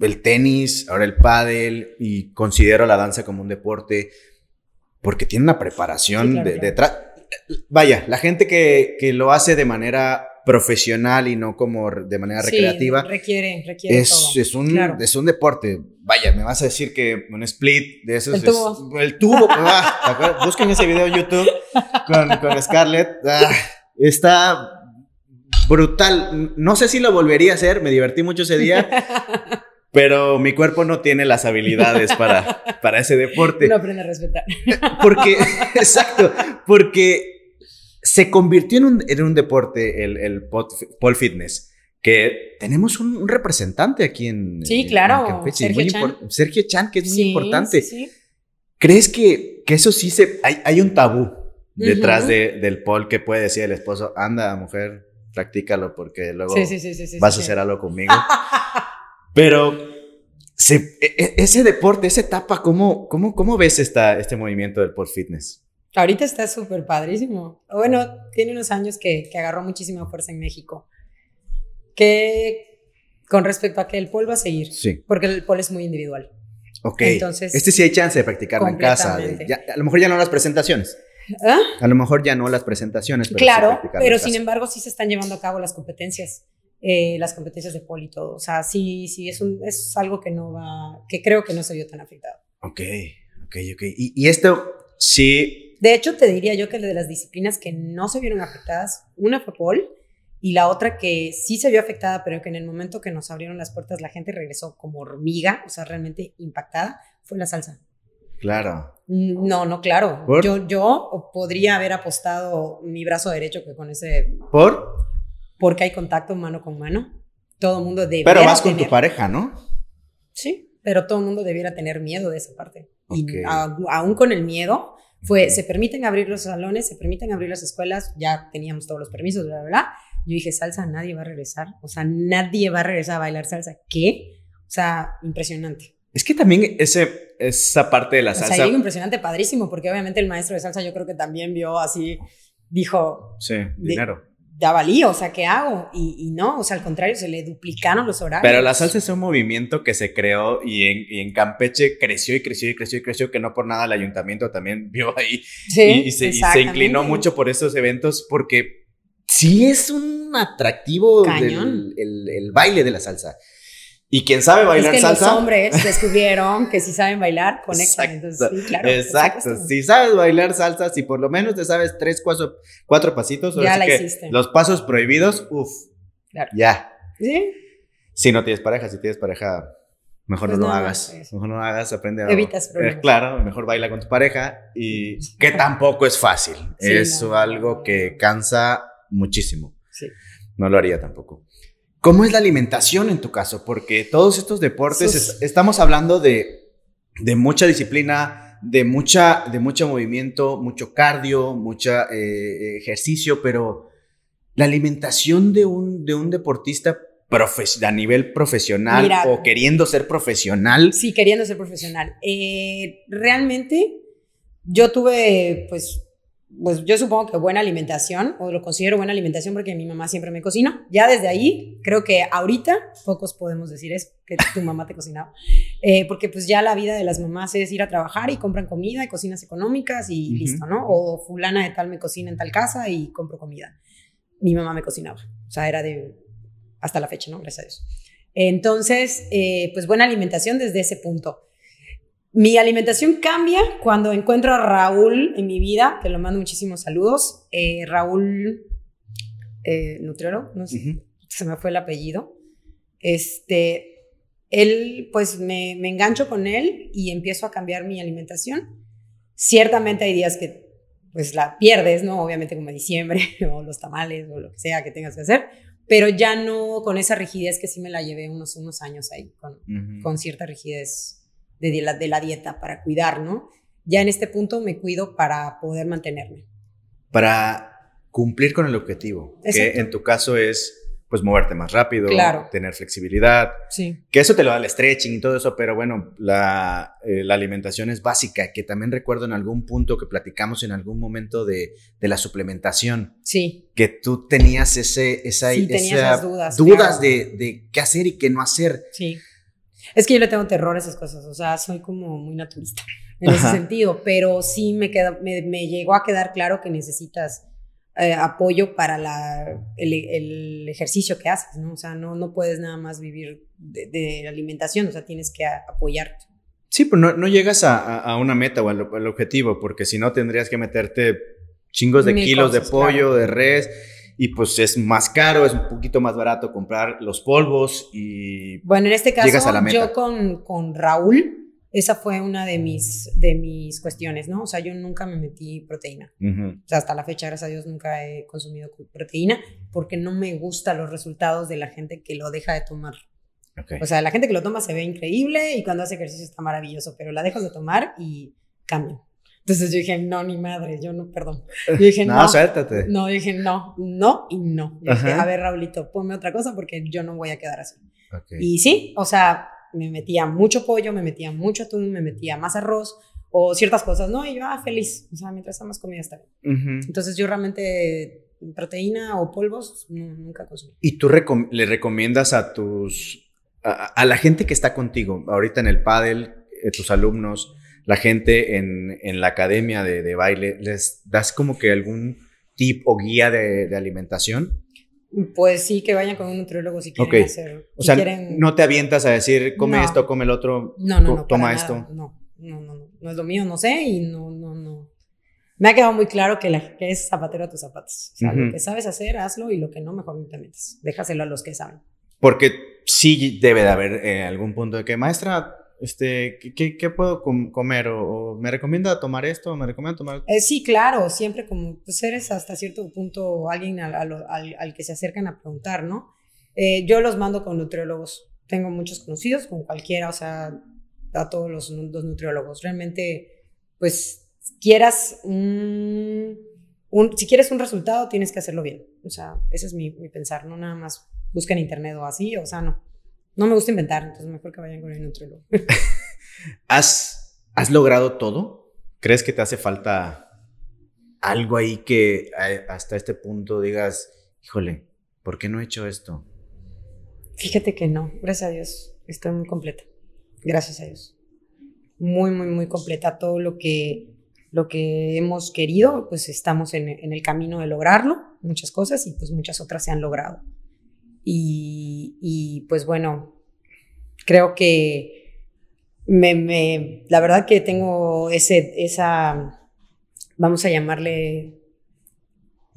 el tenis, ahora el pádel y considero la danza como un deporte porque tiene una preparación sí, claro, de, detrás vaya, la gente que, que, lo hace de manera profesional y no como de manera sí, recreativa. Requiere, requiere. Es, todo. es, un, claro. es un deporte. Vaya, me vas a decir que un split de esos el tubo. es. El tubo. ah, busquen ese video en YouTube con, con Scarlett. Ah, está brutal. No sé si lo volvería a hacer. Me divertí mucho ese día. pero mi cuerpo no tiene las habilidades para, para ese deporte. No aprende a respetar. Porque, exacto, porque se convirtió en un, en un deporte el, el pole fitness, que tenemos un, un representante aquí en Sí, claro, en Campeche, Sergio, muy Chan. Sergio Chan, que es sí, muy importante. Sí, sí. ¿Crees que, que eso sí se... Hay, hay un tabú detrás uh -huh. de, del pole que puede decir el esposo, anda, mujer, practícalo porque luego vas a hacer algo conmigo? Pero se, e, ese deporte, esa etapa, ¿cómo, cómo, cómo ves esta, este movimiento del pole fitness? Ahorita está súper padrísimo. Bueno, tiene unos años que, que, agarró muchísima fuerza en México. Que con respecto a que el pole va a seguir. Sí. Porque el pole es muy individual. Ok. Entonces, este sí hay chance de practicarlo en casa. De, ya, a lo mejor ya no las presentaciones. ¿Ah? A lo mejor ya no las presentaciones. Pero claro, sí pero sin embargo sí se están llevando a cabo las competencias. Eh, las competencias de poli y todo. O sea, sí, sí, es, un, es algo que no va, que creo que no se vio tan afectado. Ok, ok, ok. Y, y esto sí. De hecho, te diría yo que de las disciplinas que no se vieron afectadas, una fue pol y la otra que sí se vio afectada, pero que en el momento que nos abrieron las puertas la gente regresó como hormiga, o sea, realmente impactada, fue la salsa. Claro. No, no, claro. ¿Por? Yo, yo podría haber apostado mi brazo derecho que con ese. ¿Por? Porque hay contacto mano con mano. Todo el mundo debería. Pero más con tener... tu pareja, ¿no? Sí, pero todo el mundo debiera tener miedo de esa parte. Okay. Y a, aún con el miedo, fue, okay. se permiten abrir los salones, se permiten abrir las escuelas, ya teníamos todos los permisos, bla, bla, bla. Yo dije, salsa, nadie va a regresar. O sea, nadie va a regresar a bailar salsa. ¿Qué? O sea, impresionante. Es que también ese, esa parte de la salsa. O sea, impresionante, padrísimo, porque obviamente el maestro de salsa yo creo que también vio así, dijo. Sí, dinero. De, ya valía, o sea, ¿qué hago? Y, y, no, o sea, al contrario, se le duplicaron los horarios. Pero la salsa es un movimiento que se creó y en, y en Campeche creció y creció y creció y creció, que no por nada el ayuntamiento también vio ahí sí, y, y, se, y, se, inclinó mucho por esos eventos porque sí es un atractivo del el, el baile de la salsa. Y quien sabe bailar es que salsa. Los hombres descubrieron que si saben bailar, conectan. Entonces, sí, claro. Exacto. Si sabes bailar salsa, si por lo menos te sabes tres, cuatro, cuatro pasitos, ya la hiciste. los pasos prohibidos, uff. Claro. Ya. ¿Sí? Si no tienes pareja, si tienes pareja, mejor pues no, no, lo hagas. Mejor no lo hagas, aprende a. Evitas problemas. Eh, claro, mejor baila con tu pareja y que tampoco es fácil. Sí, es no, algo que cansa muchísimo. Sí. No lo haría tampoco. ¿Cómo es la alimentación en tu caso? Porque todos estos deportes, estamos hablando de, de, mucha disciplina, de, mucha, de mucho movimiento, mucho cardio, mucho eh, ejercicio, pero la alimentación de un, de un deportista a nivel profesional o queriendo ser profesional. Sí, queriendo ser profesional. Eh, realmente yo tuve, pues, pues yo supongo que buena alimentación, o lo considero buena alimentación porque mi mamá siempre me cocinó. Ya desde ahí, creo que ahorita pocos podemos decir eso, que tu mamá te cocinaba. Eh, porque pues ya la vida de las mamás es ir a trabajar y compran comida y cocinas económicas y listo, ¿no? O fulana de tal me cocina en tal casa y compro comida. Mi mamá me cocinaba. O sea, era de hasta la fecha, ¿no? Gracias a Dios. Entonces, eh, pues buena alimentación desde ese punto. Mi alimentación cambia cuando encuentro a Raúl en mi vida, que lo mando muchísimos saludos. Eh, Raúl eh, Nutriólogo, no sé, se me fue el apellido. Este, él, pues me, me engancho con él y empiezo a cambiar mi alimentación. Ciertamente hay días que pues la pierdes, ¿no? Obviamente como diciembre o los tamales o lo que sea que tengas que hacer, pero ya no con esa rigidez que sí me la llevé unos, unos años ahí, con, con cierta rigidez de la, de la dieta para cuidar, ¿no? Ya en este punto me cuido para poder mantenerme. Para cumplir con el objetivo, que en tu caso es pues moverte más rápido, tener flexibilidad. Sí. Que eso te lo da el stretching y todo eso, pero bueno, la, eh, la, alimentación es básica, que también recuerdo en algún punto que platicamos en algún momento de, de la suplementación. Sí. Que tú tenías ese, esa, sí, esas dudas. Dudas de, de, qué hacer y qué no hacer. Sí. Es que yo le tengo terror a esas cosas, o sea, soy como muy naturista en ese sentido, pero sí me, queda, me, me llegó a quedar claro que necesitas eh, apoyo para la, el, ejercicio que haces, ¿no? O sea, no, no puedes nada más vivir de, alimentación, o sea, tienes que apoyarte. Sí, pero no, no llegas a, a, una meta o al, objetivo, porque si no tendrías que meterte chingos de kilos de pollo, de res, y pues es más caro, es un poquito más barato comprar los polvos y... Bueno, en este caso, yo con, con Raúl, esa fue una de mis, de mis cuestiones, ¿no? O sea, yo nunca me metí proteína. O sea, hasta la fecha, gracias a Dios, nunca he consumido proteína porque no me gustan los resultados de la gente que lo deja de tomar. O sea, la gente que lo toma se ve increíble y cuando hace ejercicio está maravilloso, pero la dejas de tomar y cambia. Entonces yo dije, no, ni madre, yo no, perdón. Yo dije, no, no, suéltate. No, dije, no, no y no. Dije, a ver, Raulito, ponme otra cosa porque yo no voy a quedar así. Y sí, o sea, me metía mucho pollo, me metía mucho atún, me metía más arroz o ciertas cosas, ¿no? Y yo, ah, feliz, o sea, mientras está más comida está bien. Entonces yo realmente proteína o polvos nunca consumí. ¿Y tú le recomiendas a tus, a, la gente que está contigo, ahorita en el pádel, eh, tus alumnos, la gente en, en la academia de, de, baile, les das como que algún tip o guía de, de alimentación? Pues sí, que vayan con un nutriólogo si quieren hacer. O sea, no te avientas a decir, come esto, come el otro, no, no, toma esto. No, no, no, no, no es lo mío, no sé y no, no, no. Me ha quedado muy claro que, la, que es zapatero a tus zapatos. O sea, lo que sabes hacer, hazlo y lo que no, mejor no te metes. Déjaselo a los que saben. Porque sí debe de haber eh, algún punto de que, maestra, este, ¿qué, qué puedo comer? O, me recomienda tomar esto? ¿Me recomienda tomar? Eh, sí, claro, siempre como pues eres hasta cierto punto alguien al, al, al, que se acercan a preguntar, ¿no? Eh, yo los mando con nutriólogos. Tengo muchos conocidos, con cualquiera, o sea, a todos los, los nutriólogos. Realmente, pues, quieras un, un, si quieres un resultado, tienes que hacerlo bien. O sea, ese es mi pensar, no nada más busca en internet o así, o sea, no. No me gusta inventar, entonces mejor que vayan con el nutriólogo. ¿Has, ¿Has logrado todo? ¿Crees que te hace falta algo ahí que eh, hasta este punto digas, híjole, ¿por qué no he hecho esto? Fíjate que no, gracias a Dios, estoy muy completa. Gracias a Dios. Muy, muy, muy completa. Todo lo que, lo que hemos querido, pues estamos en, en el camino de lograrlo, muchas cosas, y pues muchas otras se han logrado. Y, pues bueno, creo que me, la verdad que tengo ese, esa, vamos a llamarle,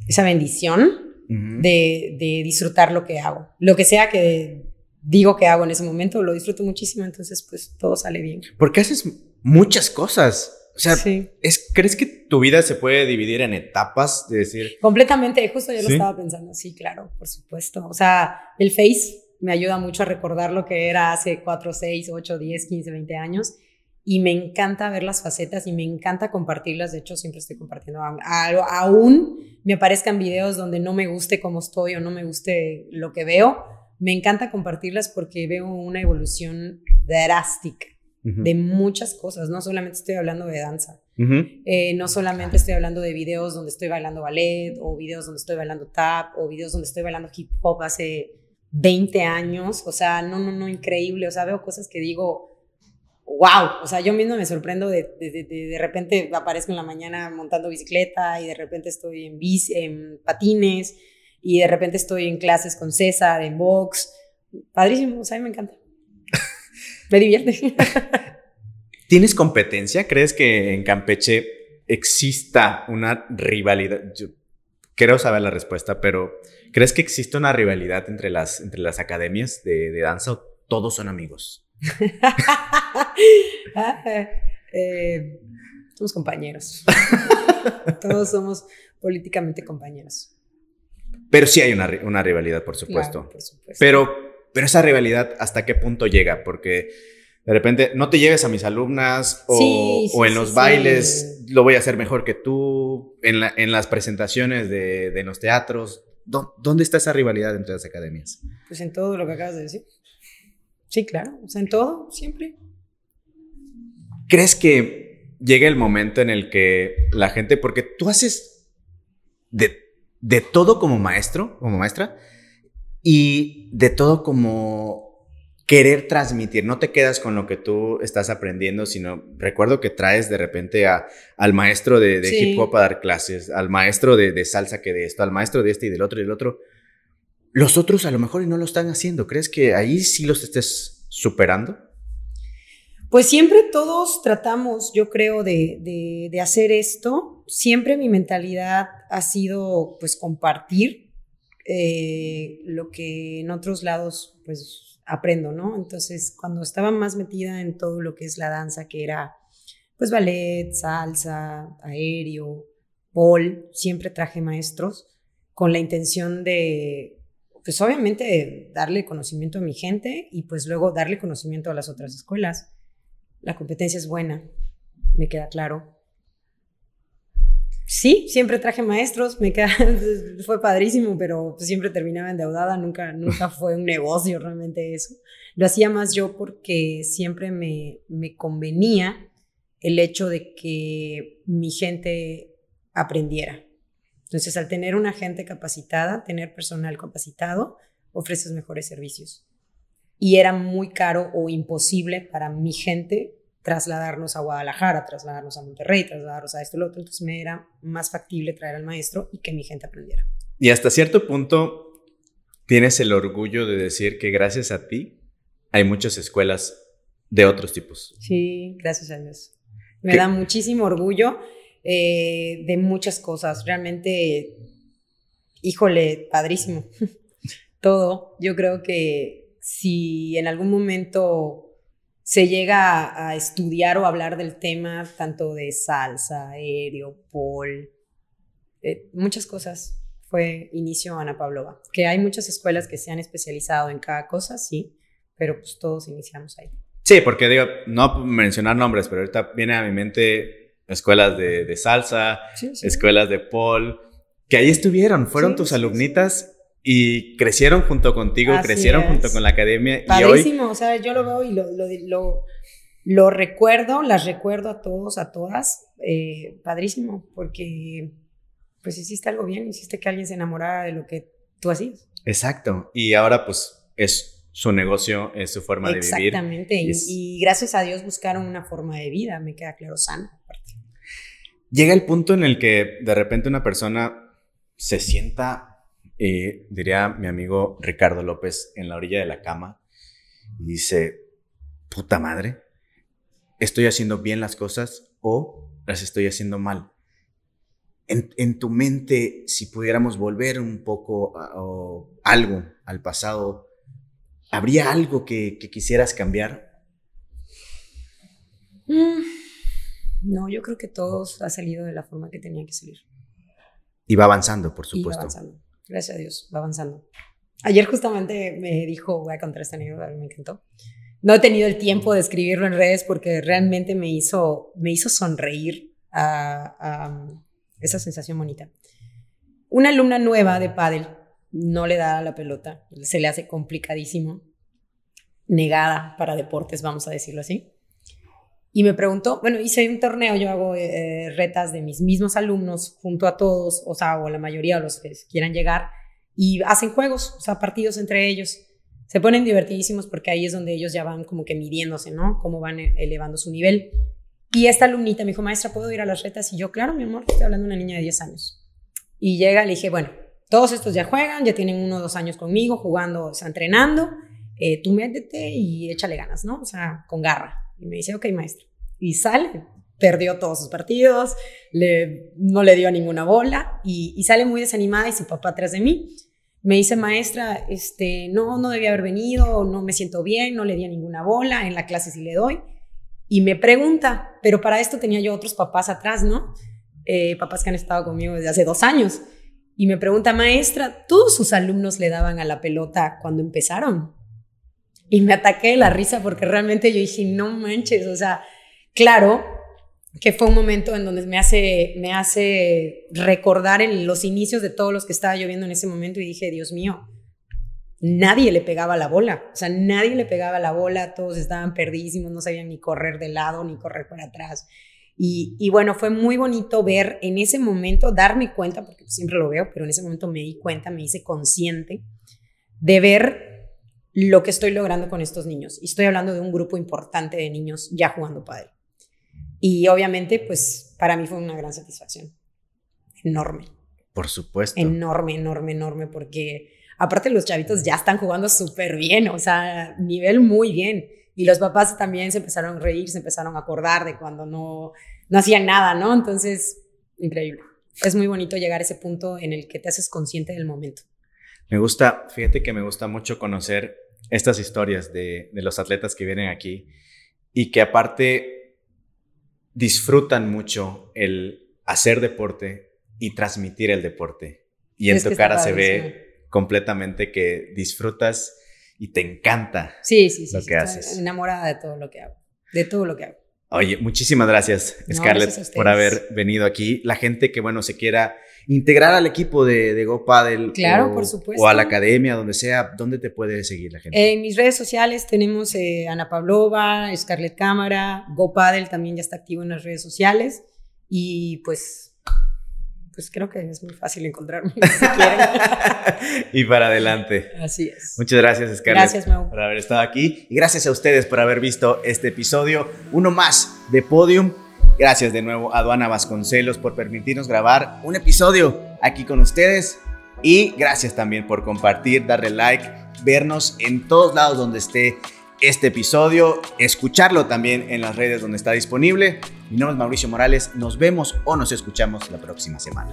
esa bendición de, disfrutar lo que hago. Lo que sea que digo que hago en ese momento, lo disfruto muchísimo, entonces pues todo sale bien. Porque haces muchas cosas. O sea, es, ¿crees que tu vida se puede dividir en etapas? De decir. Completamente, justo yo lo estaba pensando, sí, claro, por supuesto. O sea, el Face me ayuda mucho a recordar lo que era hace 4, 6, 8, 10, 15, 20 años. Y me encanta ver las facetas y me encanta compartirlas. De hecho, siempre estoy compartiendo algo. Aún me aparezcan videos donde no me guste cómo estoy o no me guste lo que veo. Me encanta compartirlas porque veo una evolución drástica de muchas cosas. No solamente estoy hablando de danza. Eh, no solamente estoy hablando de videos donde estoy bailando ballet o videos donde estoy bailando tap o videos donde estoy bailando hip hop hace 20 años. O sea, no, no, no, increíble. O sea, veo cosas que digo, wow. O sea, yo mismo me sorprendo de, de, de, repente aparezco en la mañana montando bicicleta y de repente estoy en, bici, en patines y de repente estoy en clases con César, en box. Padrísimo, o sea, a mí me encanta. Me divierte. ¿Tienes competencia? ¿Crees que en Campeche exista una rivalidad? Yo quiero saber la respuesta, pero ¿crees que existe una rivalidad entre las, entre las academias de, danza o todos son amigos? Eh, somos compañeros. todos somos políticamente compañeros. Pero sí hay una, rivalidad, por supuesto. por supuesto. Pero, pero esa rivalidad, ¿hasta qué punto llega? Porque de repente, no te lleves a mis alumnas o, en los bailes lo voy a hacer mejor que tú, en, en las presentaciones de, los teatros. ¿Dónde está esa rivalidad entre las academias? Pues en todo lo que acabas de decir. Sí, claro, o sea, en todo, siempre. ¿Crees que llega el momento en el que la gente, porque tú haces de, de todo como maestro, como maestra, y de todo como querer transmitir, no te quedas con lo que tú estás aprendiendo, sino recuerdo que traes de repente a, al maestro de, hip hop a dar clases, al maestro de, salsa que de esto, al maestro de este y del otro y del otro. Los otros a lo mejor no lo están haciendo. ¿Crees que ahí sí los estés superando? Pues siempre todos tratamos, yo creo, de, de hacer esto. Siempre mi mentalidad ha sido pues compartir eh, lo que en otros lados pues aprendo, ¿no? Entonces, cuando estaba más metida en todo lo que es la danza, que era pues ballet, salsa, aéreo, pole, siempre traje maestros con la intención de, pues obviamente, darle conocimiento a mi gente y pues luego darle conocimiento a las otras escuelas. La competencia es buena, me queda claro. Sí, siempre traje maestros, me queda, fue padrísimo, pero pues siempre terminaba endeudada, nunca, nunca fue un negocio realmente eso. Lo hacía más yo porque siempre me, me convenía el hecho de que mi gente aprendiera. Entonces, al tener una gente capacitada, tener personal capacitado, ofreces mejores servicios. Y era muy caro o imposible para mi gente trasladarnos a Guadalajara, trasladarnos a Monterrey, trasladarnos a esto y lo otro. Entonces me era más factible traer al maestro y que mi gente aprendiera. Y hasta cierto punto tienes el orgullo de decir que gracias a ti hay muchas escuelas de otros tipos. Sí, gracias a Dios. Me da muchísimo orgullo eh, de muchas cosas. Realmente, híjole, padrísimo. Todo. Yo creo que si en algún momento se llega a, estudiar o hablar del tema tanto de salsa, aéreo, pol, eh, muchas cosas. Fue inicio Ana Pavlova. Que hay muchas escuelas que se han especializado en cada cosa, sí, pero pues todos iniciamos ahí. Sí, porque digo, no mencionar nombres, pero ahorita viene a mi mente escuelas de, salsa, escuelas de pol, que ahí estuvieron, fueron tus alumnitas y crecieron junto contigo, crecieron junto con la academia. Padrísimo, y hoy... o sea, yo lo veo y lo, lo, lo, recuerdo, las recuerdo a todos, a todas. Eh, padrísimo, porque pues hiciste algo bien, hiciste que alguien se enamorara de lo que tú hacías. Exacto, y ahora pues es su negocio, es su forma de vivir. Exactamente, y, y, gracias a Dios buscaron una forma de vida, me queda claro, sana. Llega el punto en el que de repente una persona se sienta y diría mi amigo Ricardo López en la orilla de la cama y dice, puta madre, estoy haciendo bien las cosas o las estoy haciendo mal. En, tu mente, si pudiéramos volver un poco o algo al pasado, ¿habría algo que, quisieras cambiar? Mm, no, yo creo que todo ha salido de la forma que tenía que salir. Y va avanzando, por supuesto. Gracias a Dios, va avanzando. Ayer justamente me dijo, voy a contar esta anécdota, me encantó. No he tenido el tiempo de escribirlo en redes porque realmente me hizo, me hizo sonreír a, esa sensación bonita. Una alumna nueva de pádel no le da la pelota, se le hace complicadísimo, negada para deportes, vamos a decirlo así. Y me preguntó, bueno, hice un torneo, yo hago eh, retas de mis mismos alumnos junto a todos, o sea, o la mayoría de los que quieran llegar, y hacen juegos, o sea, partidos entre ellos. Se ponen divertidísimos porque ahí es donde ellos ya van como que midiéndose, ¿no? Cómo van eh, elevando su nivel. Y esta alumnita me dijo, maestra, ¿puedo ir a las retas? Y yo, claro, mi amor, estoy hablando de una niña de 10 años. Y llega, le dije, bueno, todos estos ya juegan, ya tienen uno o dos años conmigo jugando, o sea, entrenando, eh, tú métete y échale ganas, ¿no? O sea, con garra. Y me dice, ok, maestra. Y sale, perdió todos sus partidos, le, no le dio ninguna bola y, sale muy desanimada y su papá atrás de mí. Me dice, maestra, este, no, no debía haber venido, no me siento bien, no le di ninguna bola, en la clase sí le doy. Y me pregunta, pero para esto tenía yo otros papás atrás, ¿no? Eh, papás que han estado conmigo desde hace dos años y me pregunta, maestra, ¿todos sus alumnos le daban a la pelota cuando empezaron? Y me ataqué la risa porque realmente yo dije, no manches, o sea, claro que fue un momento en donde me hace, me hace recordar los inicios de todos los que estaba lloviendo en ese momento y dije, Dios mío, nadie le pegaba la bola, o sea, nadie le pegaba la bola, todos estaban perdidísimos, no sabían ni correr de lado ni correr para atrás. Y, bueno, fue muy bonito ver en ese momento, darme cuenta, porque siempre lo veo, pero en ese momento me di cuenta, me hice consciente de ver lo que estoy logrando con estos niños. Y estoy hablando de un grupo importante de niños ya jugando padre. Y obviamente, pues para mí fue una gran satisfacción. Enorme. Por supuesto. Enorme, enorme, enorme, porque aparte los chavitos ya están jugando súper bien, o sea, nivel muy bien. Y los papás también se empezaron a reír, se empezaron a acordar de cuando no, no hacían nada, ¿no? Entonces, increíble. Es muy bonito llegar a ese punto en el que te haces consciente del momento. Me gusta, fíjate que me gusta mucho conocer estas historias de, de los atletas que vienen aquí y que aparte disfrutan mucho el hacer deporte y transmitir el deporte. Y en tu cara se ve completamente que disfrutas y te encanta sí, sí, sí, lo que haces. enamorada de todo lo que hago, de todo lo que hago. Oye, muchísimas gracias, Scarlett, por haber venido aquí. La gente que, bueno, se quiera integrar al equipo de, de Go Claro, por supuesto. O a la academia, donde sea, ¿dónde te puede seguir la gente? En mis redes sociales tenemos eh, Ana Pavlova, Scarlett Cámara, Go también ya está activo en las redes sociales. Y pues pues creo que es muy fácil encontrarme y para adelante. Así es. Muchas gracias, Scarlett. Gracias, Por haber estado aquí. Y gracias a ustedes por haber visto este episodio. Uno más de Podium. Gracias de nuevo a Duana Vasconcelos por permitirnos grabar un episodio aquí con ustedes. Y gracias también por compartir, darle like, vernos en todos lados donde esté este episodio, escucharlo también en las redes donde está disponible. Mi nombre es Mauricio Morales, nos vemos o nos escuchamos la próxima semana.